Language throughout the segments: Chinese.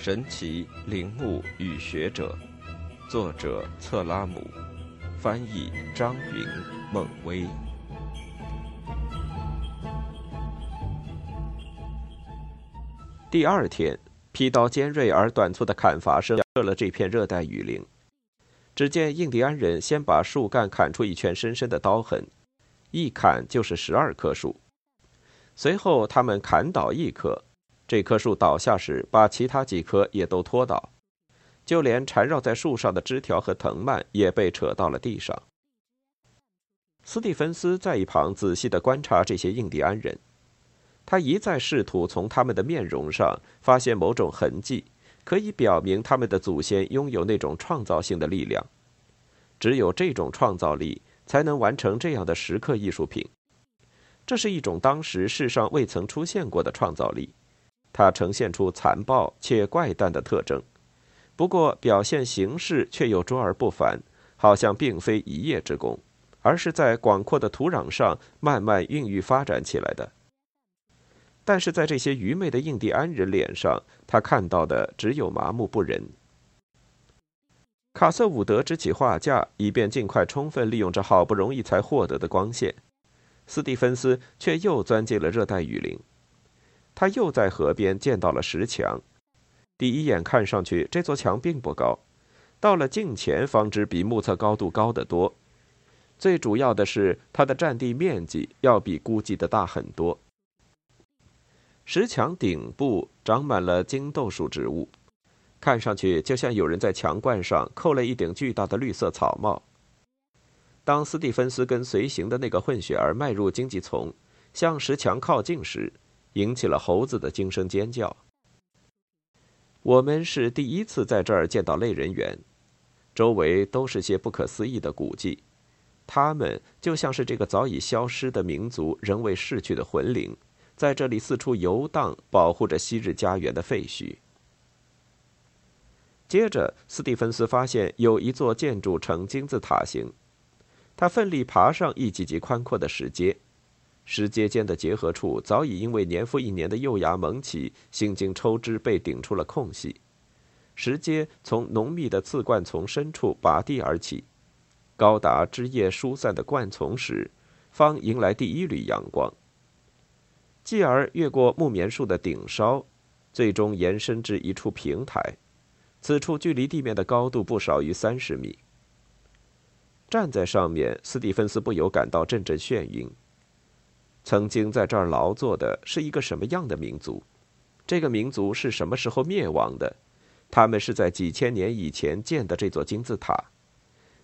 神奇陵墓与学者，作者策拉姆，翻译张云、孟威。第二天，劈刀尖锐而短促的砍伐声射了这片热带雨林。只见印第安人先把树干砍出一圈深深的刀痕，一砍就是十二棵树。随后，他们砍倒一棵。这棵树倒下时，把其他几棵也都拖倒，就连缠绕在树上的枝条和藤蔓也被扯到了地上。斯蒂芬斯在一旁仔细地观察这些印第安人，他一再试图从他们的面容上发现某种痕迹，可以表明他们的祖先拥有那种创造性的力量。只有这种创造力，才能完成这样的石刻艺术品。这是一种当时世上未曾出现过的创造力。它呈现出残暴且怪诞的特征，不过表现形式却又卓而不凡，好像并非一夜之功，而是在广阔的土壤上慢慢孕育发展起来的。但是在这些愚昧的印第安人脸上，他看到的只有麻木不仁。卡瑟伍德支起画架，以便尽快充分利用这好不容易才获得的光线。斯蒂芬斯却又钻进了热带雨林。他又在河边见到了石墙，第一眼看上去，这座墙并不高，到了近前方知比目测高度高得多。最主要的是，它的占地面积要比估计的大很多。石墙顶部长满了金豆树植物，看上去就像有人在墙冠上扣了一顶巨大的绿色草帽。当斯蒂芬斯跟随行的那个混血儿迈入荆棘丛，向石墙靠近时，引起了猴子的惊声尖叫。我们是第一次在这儿见到类人猿，周围都是些不可思议的古迹，他们就像是这个早已消失的民族仍未逝去的魂灵，在这里四处游荡，保护着昔日家园的废墟。接着，斯蒂芬斯发现有一座建筑呈金字塔形，他奋力爬上一级级宽阔的石阶。石阶间的结合处早已因为年复一年的幼芽萌起，心经抽枝，被顶出了空隙。石阶从浓密的刺灌丛深处拔地而起，高达枝叶疏散的灌丛时，方迎来第一缕阳光。继而越过木棉树的顶梢，最终延伸至一处平台，此处距离地面的高度不少于三十米。站在上面，斯蒂芬斯不由感到阵阵眩晕。曾经在这儿劳作的是一个什么样的民族？这个民族是什么时候灭亡的？他们是在几千年以前建的这座金字塔。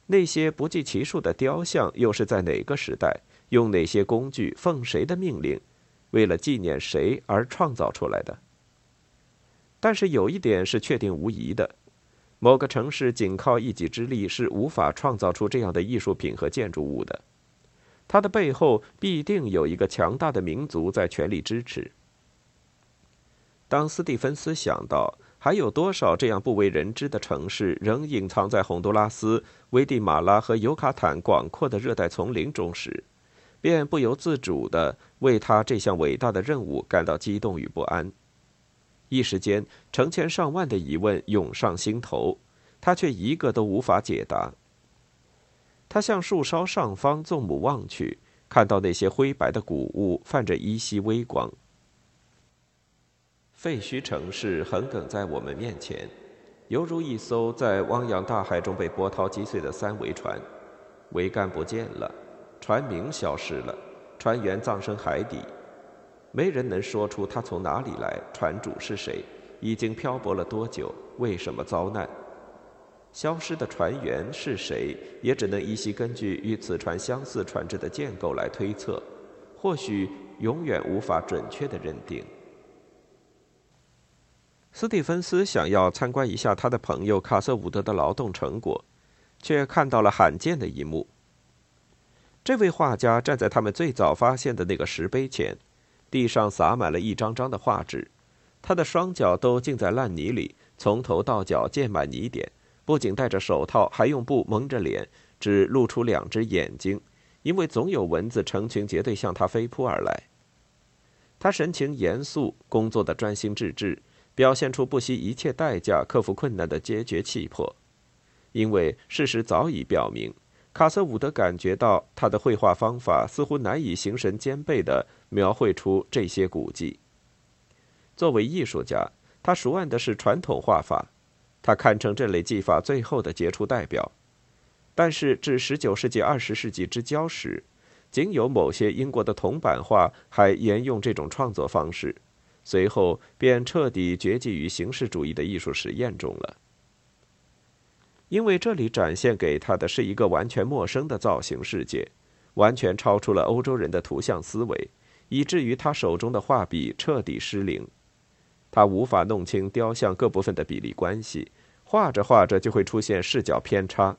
那些不计其数的雕像又是在哪个时代，用哪些工具，奉谁的命令，为了纪念谁而创造出来的？但是有一点是确定无疑的：某个城市仅靠一己之力是无法创造出这样的艺术品和建筑物的。他的背后必定有一个强大的民族在全力支持。当斯蒂芬斯想到还有多少这样不为人知的城市仍隐藏在洪都拉斯、危地马拉和尤卡坦广阔的热带丛林中时，便不由自主地为他这项伟大的任务感到激动与不安。一时间，成千上万的疑问涌上心头，他却一个都无法解答。他向树梢上方纵目望去，看到那些灰白的谷物泛着依稀微光。废墟城市横亘在我们面前，犹如一艘在汪洋大海中被波涛击碎的三桅船，桅杆不见了，船名消失了，船员葬身海底，没人能说出他从哪里来，船主是谁，已经漂泊了多久，为什么遭难。消失的船员是谁，也只能依稀根据与此船相似船只的建构来推测，或许永远无法准确的认定。斯蒂芬斯想要参观一下他的朋友卡瑟伍德的劳动成果，却看到了罕见的一幕。这位画家站在他们最早发现的那个石碑前，地上洒满了一张张的画纸，他的双脚都浸在烂泥里，从头到脚溅满泥点。不仅戴着手套，还用布蒙着脸，只露出两只眼睛，因为总有蚊子成群结队向他飞扑而来。他神情严肃，工作的专心致志，表现出不惜一切代价克服困难的坚决气魄。因为事实早已表明，卡瑟伍德感觉到他的绘画方法似乎难以形神兼备地描绘出这些古迹。作为艺术家，他熟谙的是传统画法，他堪称这类技法最后的杰出代表。但是至19世纪20世纪之交时，仅有某些英国的铜版画还沿用这种创作方式，随后便彻底绝迹于形式主义的艺术实验中了。因为这里展现给他的是一个完全陌生的造型世界，完全超出了欧洲人的图像思维，以至于他手中的画笔彻底失灵。他无法弄清雕像各部分的比例关系，画着画着就会出现视角偏差。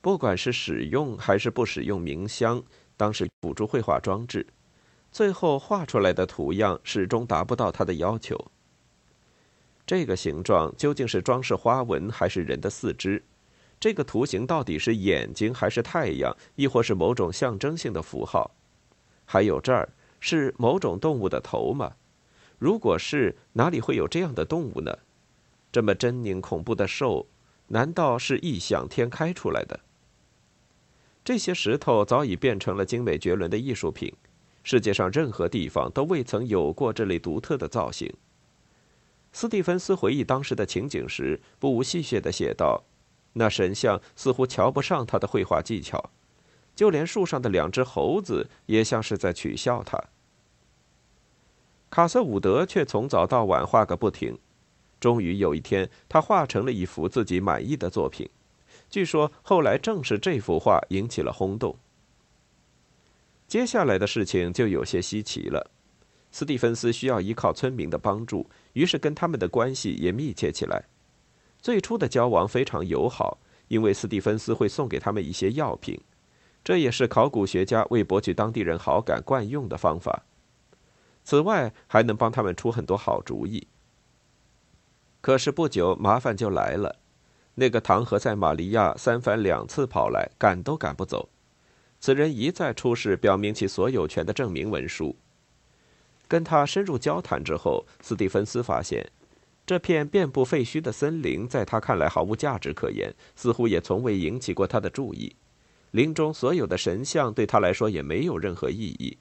不管是使用还是不使用冥香，当时辅助绘画装置，最后画出来的图样始终达不到他的要求。这个形状究竟是装饰花纹还是人的四肢？这个图形到底是眼睛还是太阳，亦或是某种象征性的符号？还有这儿是某种动物的头吗？如果是，哪里会有这样的动物呢？这么狰狞恐怖的兽，难道是异想天开出来的？这些石头早已变成了精美绝伦的艺术品，世界上任何地方都未曾有过这类独特的造型。斯蒂芬斯回忆当时的情景时，不无戏谑地写道：“那神像似乎瞧不上他的绘画技巧，就连树上的两只猴子也像是在取笑他。”卡瑟伍德却从早到晚画个不停，终于有一天，他画成了一幅自己满意的作品。据说后来正是这幅画引起了轰动。接下来的事情就有些稀奇了。斯蒂芬斯需要依靠村民的帮助，于是跟他们的关系也密切起来。最初的交往非常友好，因为斯蒂芬斯会送给他们一些药品，这也是考古学家为博取当地人好感惯用的方法。此外，还能帮他们出很多好主意。可是不久，麻烦就来了。那个唐和塞玛利亚三番两次跑来，赶都赶不走。此人一再出示表明其所有权的证明文书。跟他深入交谈之后，斯蒂芬斯发现，这片遍布废墟的森林在他看来毫无价值可言，似乎也从未引起过他的注意。林中所有的神像对他来说也没有任何意义。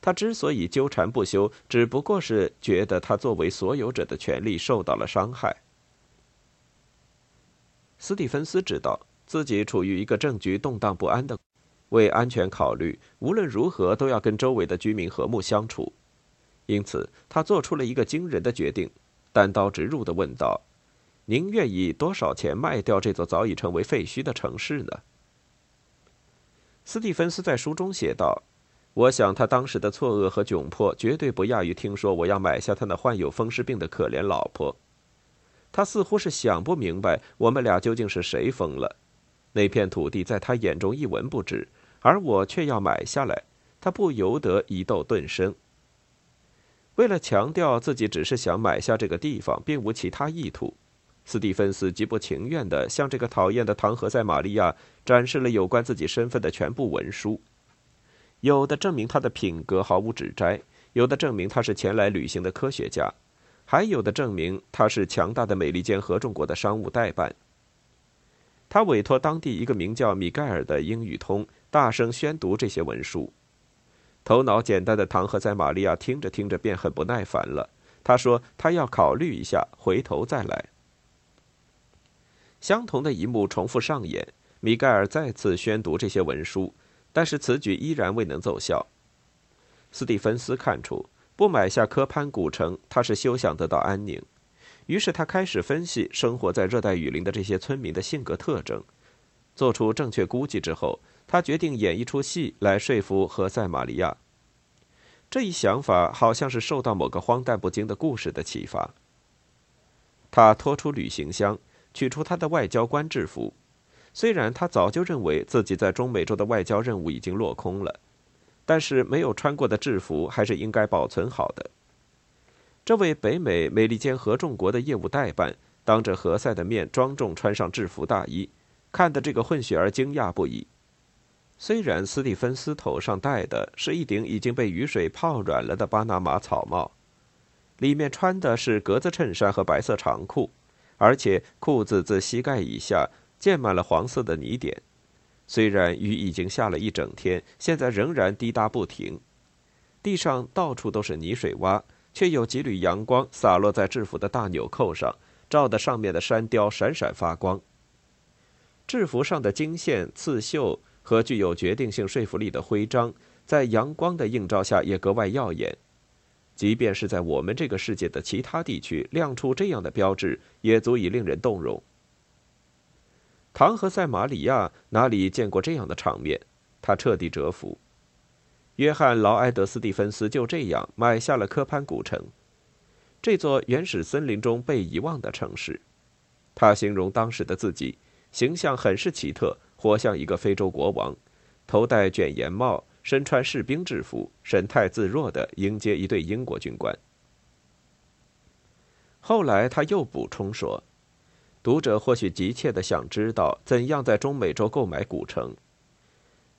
他之所以纠缠不休，只不过是觉得他作为所有者的权利受到了伤害。斯蒂芬斯知道自己处于一个政局动荡不安的，为安全考虑，无论如何都要跟周围的居民和睦相处。因此，他做出了一个惊人的决定，单刀直入地问道：“您愿意多少钱卖掉这座早已成为废墟的城市呢？”斯蒂芬斯在书中写道：“我想他当时的错愕和窘迫，绝对不亚于听说我要买下他那患有风湿病的可怜老婆。”他似乎是想不明白我们俩究竟是谁疯了。那片土地在他眼中一文不值，而我却要买下来，他不由得疑窦顿生。为了强调自己只是想买下这个地方，并无其他意图，斯蒂芬斯极不情愿地向这个讨厌的唐何塞玛利亚展示了有关自己身份的全部文书，有的证明他的品格毫无指摘，有的证明他是前来旅行的科学家。还有的证明他是强大的美利坚合众国的商务代办。他委托当地一个名叫米盖尔的英语通大声宣读这些文书。头脑简单的唐和塞玛利亚听着听着便很不耐烦了。他说：“他要考虑一下，回头再来。”相同的一幕重复上演。米盖尔再次宣读这些文书，但是此举依然未能奏效。斯蒂芬斯看出。不买下科潘古城，他是休想得到安宁。于是他开始分析生活在热带雨林的这些村民的性格特征，做出正确估计之后，他决定演一出戏来说服何塞玛利亚。这一想法好像是受到某个荒诞不经的故事的启发。他拖出旅行箱，取出他的外交官制服。虽然他早就认为自己在中美洲的外交任务已经落空了。但是没有穿过的制服还是应该保存好的。这位北美美利坚合众国的业务代办当着何塞的面庄重穿上制服大衣，看得这个混血儿惊讶不已。虽然斯蒂芬斯头上戴的是一顶已经被雨水泡软了的巴拿马草帽，里面穿的是格子衬衫和白色长裤，而且裤子自膝盖以下溅满了黄色的泥点。虽然雨已经下了一整天，现在仍然滴答不停。地上到处都是泥水洼，却有几缕阳光洒落在制服的大纽扣上，照得上面的山雕闪闪发光。制服上的金线、刺绣和具有决定性说服力的徽章，在阳光的映照下也格外耀眼。即便是在我们这个世界的其他地区，亮出这样的标志，也足以令人动容。唐和塞马里亚哪里见过这样的场面？他彻底折服。约翰·劳埃德·斯蒂芬斯就这样买下了科潘古城，这座原始森林中被遗忘的城市。他形容当时的自己，形象很是奇特，活像一个非洲国王，头戴卷檐帽。身穿士兵制服，神态自若地迎接一队英国军官。后来他又补充说：“读者或许急切地想知道，怎样在中美洲购买古城？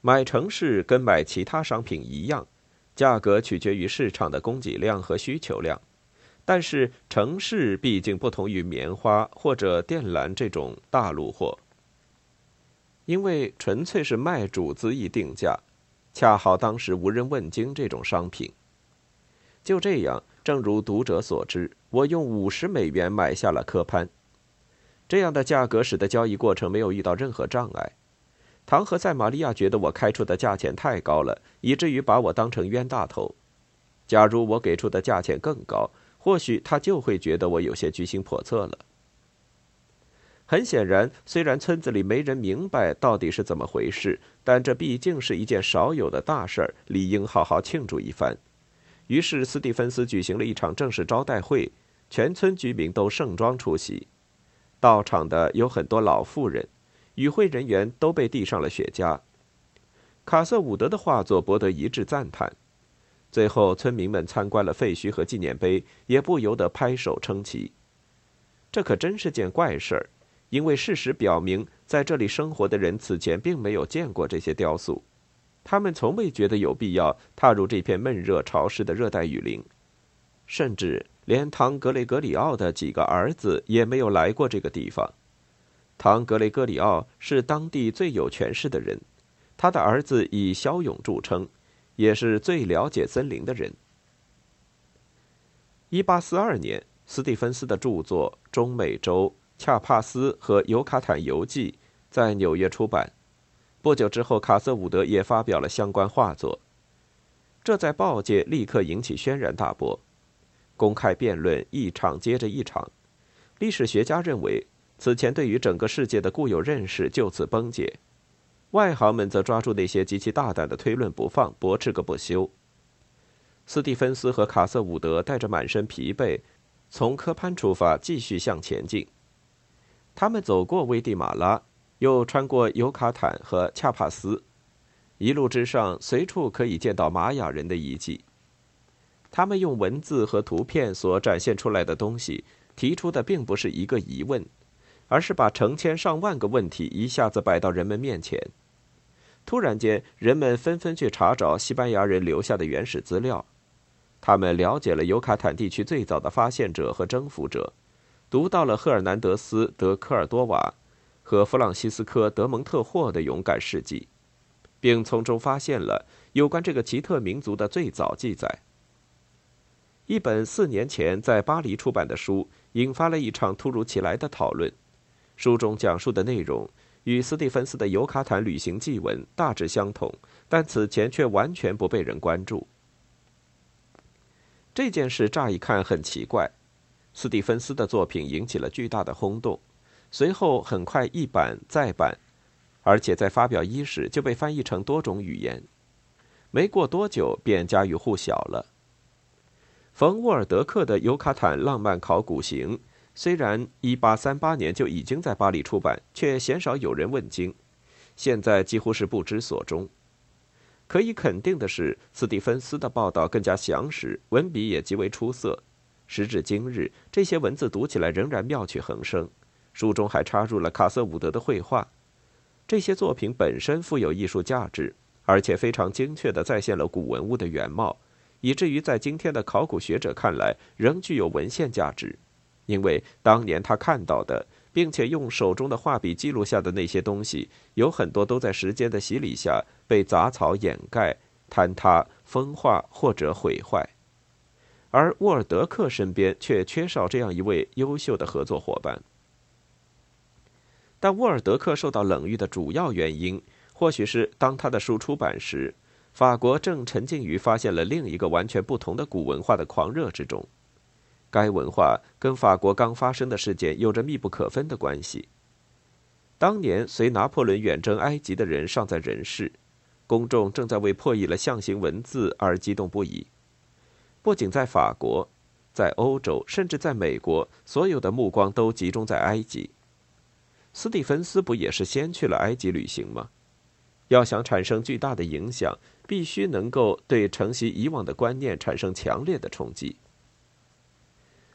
买城市跟买其他商品一样，价格取决于市场的供给量和需求量。但是城市毕竟不同于棉花或者靛蓝这种大陆货，因为纯粹是卖主恣意定价。”恰好当时无人问津这种商品。就这样，正如读者所知，我用五十美元买下了科潘。这样的价格使得交易过程没有遇到任何障碍。唐和塞玛利亚觉得我开出的价钱太高了，以至于把我当成冤大头。假如我给出的价钱更高，或许他就会觉得我有些居心叵测了。很显然，虽然村子里没人明白到底是怎么回事，但这毕竟是一件少有的大事儿，理应好好庆祝一番。于是，斯蒂芬斯举行了一场正式招待会，全村居民都盛装出席。到场的有很多老妇人，与会人员都被递上了雪茄。卡瑟伍德的画作博得一致赞叹。最后，村民们参观了废墟和纪念碑，也不由得拍手称奇。这可真是件怪事儿。因为事实表明，在这里生活的人此前并没有见过这些雕塑，他们从未觉得有必要踏入这片闷热潮湿的热带雨林，甚至连唐·格雷格里奥的几个儿子也没有来过这个地方。唐·格雷格里奥是当地最有权势的人，他的儿子以骁勇著称，也是最了解森林的人。一八四二年，斯蒂芬斯的著作《中美洲》。恰帕斯和尤卡坦游记在纽约出版。不久之后，卡瑟伍德也发表了相关画作，这在报界立刻引起轩然大波。公开辩论一场接着一场，历史学家认为此前对于整个世界的固有认识就此崩解，外行们则抓住那些极其大胆的推论不放，驳斥个不休。斯蒂芬斯和卡瑟伍德带着满身疲惫，从科潘出发，继续向前进。他们走过危地马拉，又穿过尤卡坦和恰帕斯，一路之上随处可以见到玛雅人的遗迹。他们用文字和图片所展现出来的东西，提出的并不是一个疑问，而是把成千上万个问题一下子摆到人们面前。突然间，人们纷纷去查找西班牙人留下的原始资料，他们了解了尤卡坦地区最早的发现者和征服者。读到了赫尔南德斯·德科尔多瓦和弗朗西斯科·德蒙特霍的勇敢事迹，并从中发现了有关这个奇特民族的最早记载。一本四年前在巴黎出版的书引发了一场突如其来的讨论。书中讲述的内容与斯蒂芬斯的尤卡坦旅行记文大致相同，但此前却完全不被人关注。这件事乍一看很奇怪。斯蒂芬斯的作品引起了巨大的轰动，随后很快一版再版，而且在发表伊始就被翻译成多种语言，没过多久便家喻户晓了。冯沃尔德克的《尤卡坦浪漫考古行》虽然1838年就已经在巴黎出版，却鲜少有人问津，现在几乎是不知所终。可以肯定的是，斯蒂芬斯的报道更加详实，文笔也极为出色。时至今日，这些文字读起来仍然妙趣横生。书中还插入了卡瑟伍德的绘画，这些作品本身富有艺术价值，而且非常精确地再现了古文物的原貌，以至于在今天的考古学者看来仍具有文献价值，因为当年他看到的，并且用手中的画笔记录下的那些东西，有很多都在时间的洗礼下被杂草掩盖、坍塌、风化或者毁坏，而沃尔德克身边却缺少这样一位优秀的合作伙伴。但沃尔德克受到冷遇的主要原因，或许是当他的书出版时，法国正沉浸于发现了另一个完全不同的古文化的狂热之中。该文化跟法国刚发生的事件有着密不可分的关系。当年随拿破仑远征埃及的人尚在人世，公众正在为破译了象形文字而激动不已。不仅在法国，在欧洲，甚至在美国，所有的目光都集中在埃及。斯蒂芬斯不也是先去了埃及旅行吗？要想产生巨大的影响，必须能够对承袭以往的观念产生强烈的冲击。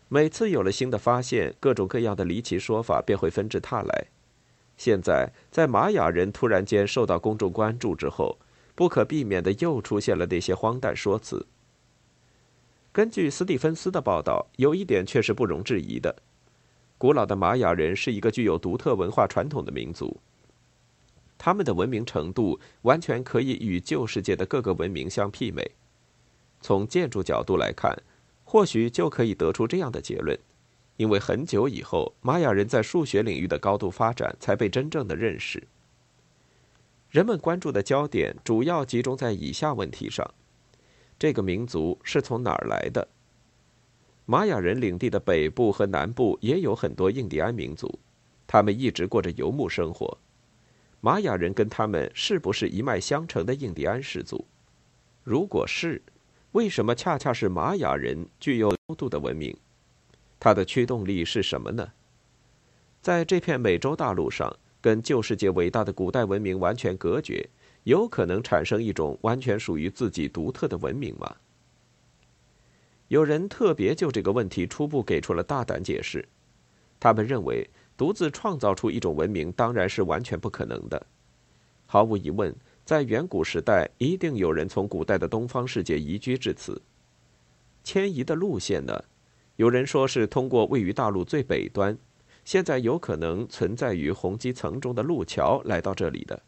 每次有了新的发现，各种各样的离奇说法便会纷至沓来。现在，在玛雅人突然间受到公众关注之后，不可避免的又出现了那些荒诞说辞。根据斯蒂芬斯的报道，有一点却是不容置疑的。古老的玛雅人是一个具有独特文化传统的民族，他们的文明程度完全可以与旧世界的各个文明相媲美。从建筑角度来看，或许就可以得出这样的结论：因为很久以后，玛雅人在数学领域的高度发展才被真正的认识。人们关注的焦点主要集中在以下问题上：这个民族是从哪儿来的？玛雅人领地的北部和南部也有很多印第安民族，他们一直过着游牧生活。玛雅人跟他们是不是一脉相承的印第安氏族？如果是，为什么恰恰是玛雅人具有高度的文明？它的驱动力是什么呢？在这片美洲大陆上，跟旧世界伟大的古代文明完全隔绝，有可能产生一种完全属于自己独特的文明吗？有人特别就这个问题初步给出了大胆解释，他们认为独自创造出一种文明当然是完全不可能的。毫无疑问，在远古时代，一定有人从古代的东方世界移居至此。迁移的路线呢？有人说是通过位于大陆最北端，现在有可能存在于红基层中的路桥来到这里的。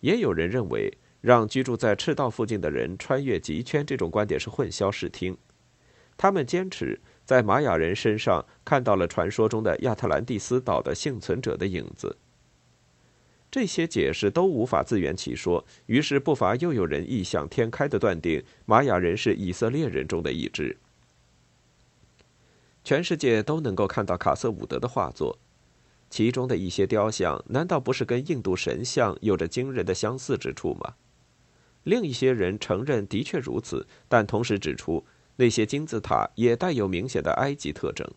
也有人认为。让居住在赤道附近的人穿越极圈，这种观点是混淆视听。他们坚持在玛雅人身上看到了传说中的亚特兰蒂斯岛的幸存者的影子。这些解释都无法自圆其说，于是不乏又有人异想天开的断定玛雅人是以色列人中的一支。全世界都能够看到卡瑟伍德的画作，其中的一些雕像难道不是跟印度神像有着惊人的相似之处吗？另一些人承认的确如此，但同时指出那些金字塔也带有明显的埃及特征。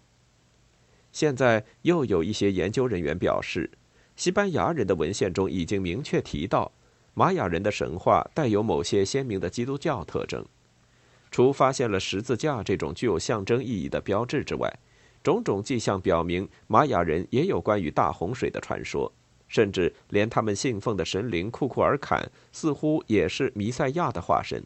现在又有一些研究人员表示，西班牙人的文献中已经明确提到，玛雅人的神话带有某些鲜明的基督教特征。除发现了十字架这种具有象征意义的标志之外，种种迹象表明，玛雅人也有关于大洪水的传说。甚至连他们信奉的神灵库库尔坎似乎也是弥赛亚的化身。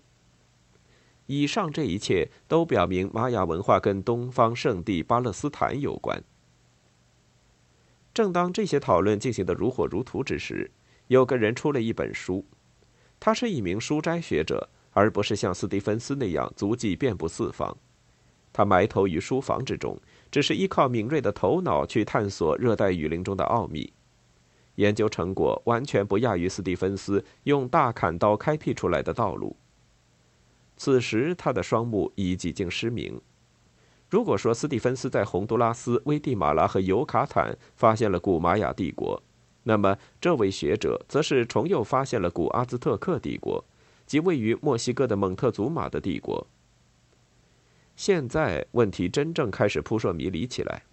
以上这一切都表明玛雅文化跟东方圣地巴勒斯坦有关。正当这些讨论进行的如火如荼之时，有个人出了一本书，他是一名书斋学者，而不是像斯蒂芬斯那样足迹遍布四方。他埋头于书房之中，只是依靠敏锐的头脑去探索热带雨林中的奥秘。研究成果完全不亚于斯蒂芬斯用大砍刀开辟出来的道路。此时他的双目已几近失明。如果说斯蒂芬斯在洪都拉斯、危地马拉和尤卡坦发现了古玛雅帝国，那么这位学者则是重又发现了古阿兹特克帝国，即位于墨西哥的蒙特祖玛的帝国。现在问题真正开始扑朔迷离起来。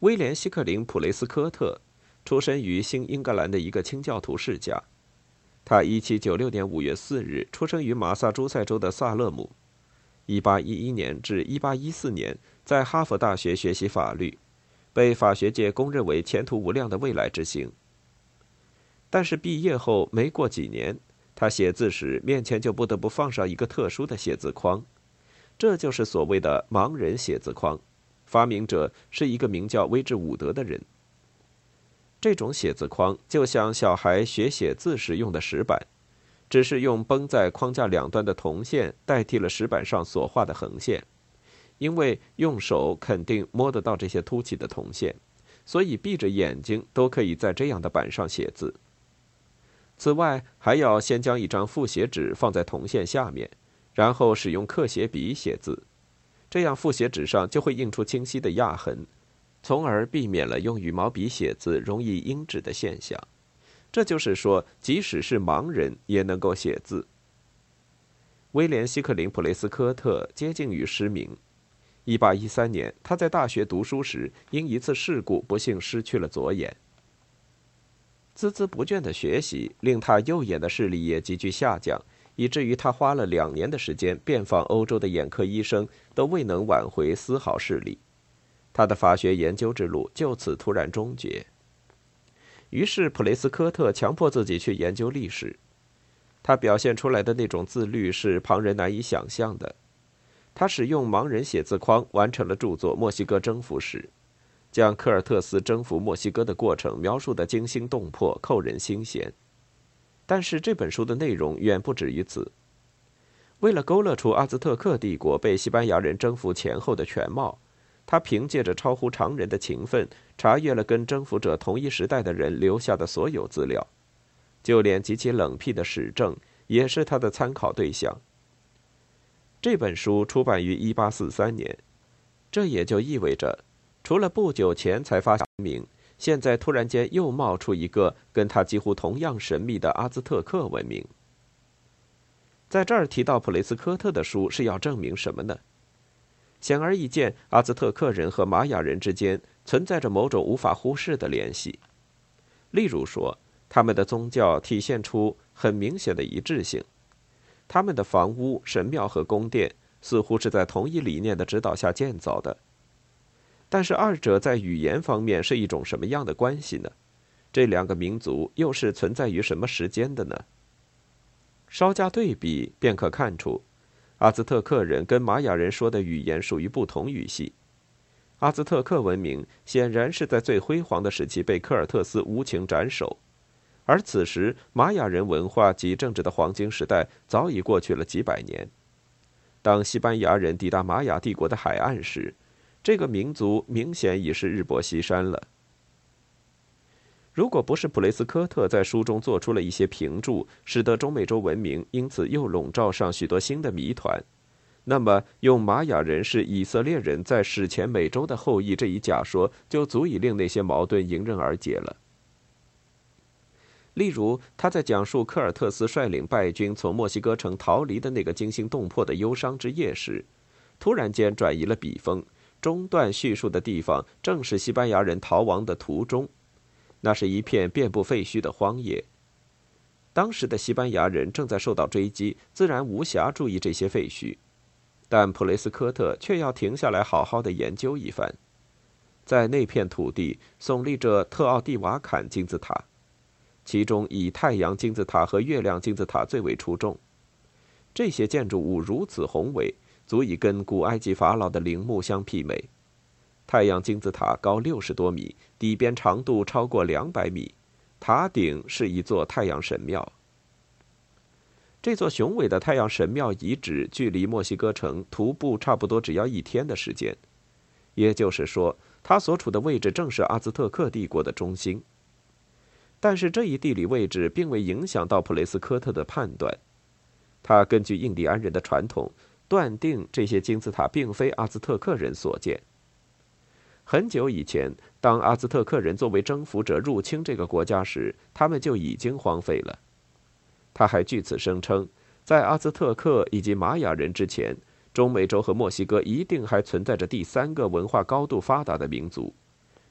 威廉·希克林·普雷斯科特。出生于新英格兰的一个清教徒世家，他1796年5月4日出生于马萨诸塞州的萨勒姆，1811年至1814年在哈佛大学学习法律，被法学界公认为前途无量的未来之星。但是毕业后没过几年，他写字时面前就不得不放上一个特殊的写字框，这就是所谓的盲人写字框。发明者是一个名叫威治伍德的人。这种写字框就像小孩学写字时用的石板，只是用绷在框架两端的铜线代替了石板上所画的横线。因为用手肯定摸得到这些凸起的铜线，所以闭着眼睛都可以在这样的板上写字。此外，还要先将一张复写纸放在铜线下面，然后使用刻写笔写字，这样复写纸上就会印出清晰的压痕，从而避免了用羽毛笔写字容易阴纸的现象。这就是说，即使是盲人也能够写字。威廉·希克林·普雷斯科特接近于失明。1813年，他在大学读书时，因一次事故不幸失去了左眼。孜孜不倦的学习令他右眼的视力也急剧下降，以至于他花了两年的时间遍访欧洲的眼科医生，都未能挽回丝毫视力。他的法学研究之路就此突然终结。于是，普雷斯科特强迫自己去研究历史。他表现出来的那种自律是旁人难以想象的。他使用盲人写字框完成了著作《墨西哥征服史》。将科尔特斯征服墨西哥的过程描述的惊心动魄、扣人心弦，但是这本书的内容远不止于此。为了勾勒出阿兹特克帝国被西班牙人征服前后的全貌，他凭借着超乎常人的勤奋，查阅了跟征服者同一时代的人留下的所有资料，就连极其冷僻的史证也是他的参考对象。这本书出版于1843年，这也就意味着。除了不久前才发明，现在突然间又冒出一个跟他几乎同样神秘的阿兹特克文明。在这儿提到普雷斯科特的书是要证明什么呢？显而易见，阿兹特克人和玛雅人之间存在着某种无法忽视的联系。例如说，他们的宗教体现出很明显的一致性，他们的房屋、神庙和宫殿似乎是在同一理念的指导下建造的。但是二者在语言方面是一种什么样的关系呢？这两个民族又是存在于什么时间的呢？稍加对比便可看出，阿兹特克人跟玛雅人说的语言属于不同语系。阿兹特克文明显然是在最辉煌的时期被科尔特斯无情斩首，而此时玛雅人文化及政治的黄金时代早已过去了几百年。当西班牙人抵达玛雅帝国的海岸时，这个民族明显已是日薄西山了。如果不是普雷斯科特在书中做出了一些评注，使得中美洲文明因此又笼罩上许多新的谜团，那么用玛雅人是以色列人在史前美洲的后裔这一假说，就足以令那些矛盾迎刃而解了。例如，他在讲述科尔特斯率领败军从墨西哥城逃离的那个惊心动魄的忧伤之夜时，突然间转移了笔锋。中断叙述的地方正是西班牙人逃亡的途中，那是一片遍布废墟的荒野。当时的西班牙人正在受到追击，自然无暇注意这些废墟，但普雷斯科特却要停下来好好的研究一番。在那片土地耸立着特奥蒂瓦坎金字塔，其中以太阳金字塔和月亮金字塔最为出众。这些建筑物如此宏伟。足以跟古埃及法老的陵墓相媲美。太阳金字塔高六十多米，底边长度超过两百米，塔顶是一座太阳神庙。这座雄伟的太阳神庙遗址距离墨西哥城徒步差不多只要一天的时间，也就是说，它所处的位置正是阿兹特克帝国的中心。但是这一地理位置并未影响到普雷斯科特的判断，他根据印第安人的传统。断定这些金字塔并非阿兹特克人所建。很久以前，当阿兹特克人作为征服者入侵这个国家时，他们就已经荒废了。他还据此声称，在阿兹特克以及玛雅人之前，中美洲和墨西哥一定还存在着第三个文化高度发达的民族，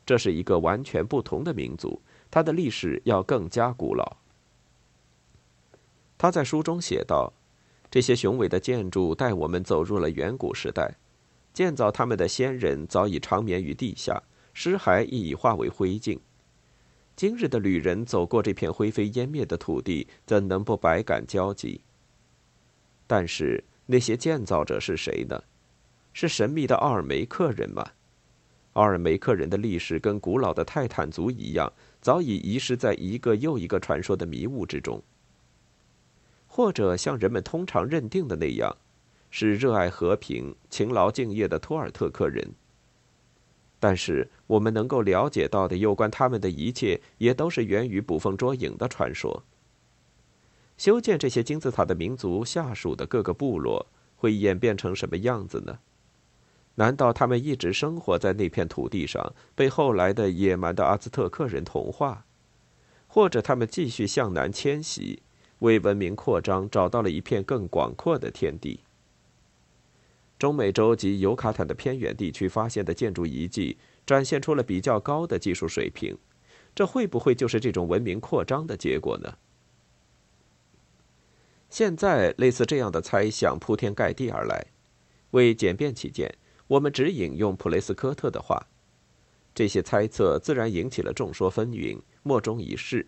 这是一个完全不同的民族，它的历史要更加古老。他在书中写道。这些雄伟的建筑带我们走入了远古时代，建造他们的先人早已长眠于地下，尸骸亦已化为灰烬。今日的旅人走过这片灰飞烟灭的土地，怎能不百感交集？但是那些建造者是谁呢？是神秘的奥尔梅克人吗？奥尔梅克人的历史跟古老的泰坦族一样，早已遗失在一个又一个传说的迷雾之中。或者像人们通常认定的那样，是热爱和平、勤劳敬业的托尔特克人。但是我们能够了解到的有关他们的一切，也都是源于捕风捉影的传说。修建这些金字塔的民族下属的各个部落，会演变成什么样子呢？难道他们一直生活在那片土地上，被后来的野蛮的阿兹特克人同化，或者他们继续向南迁徙？为文明扩张找到了一片更广阔的天地。中美洲及尤卡坦的偏远地区发现的建筑遗迹展现出了比较高的技术水平，这会不会就是这种文明扩张的结果呢？现在类似这样的猜想铺天盖地而来。为简便起见，我们只引用普雷斯科特的话。这些猜测自然引起了众说纷纭，莫衷一是。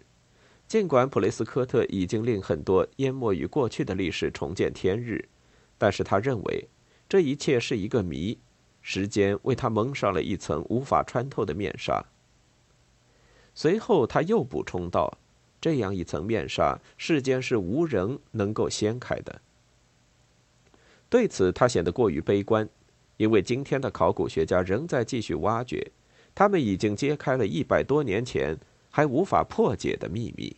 尽管普雷斯科特已经令很多淹没于过去的历史重见天日，但是他认为这一切是一个谜，时间为他蒙上了一层无法穿透的面纱。随后他又补充道：“这样一层面纱，世间是无人能够掀开的。”对此，他显得过于悲观，因为今天的考古学家仍在继续挖掘，他们已经揭开了一百多年前。还无法破解的秘密。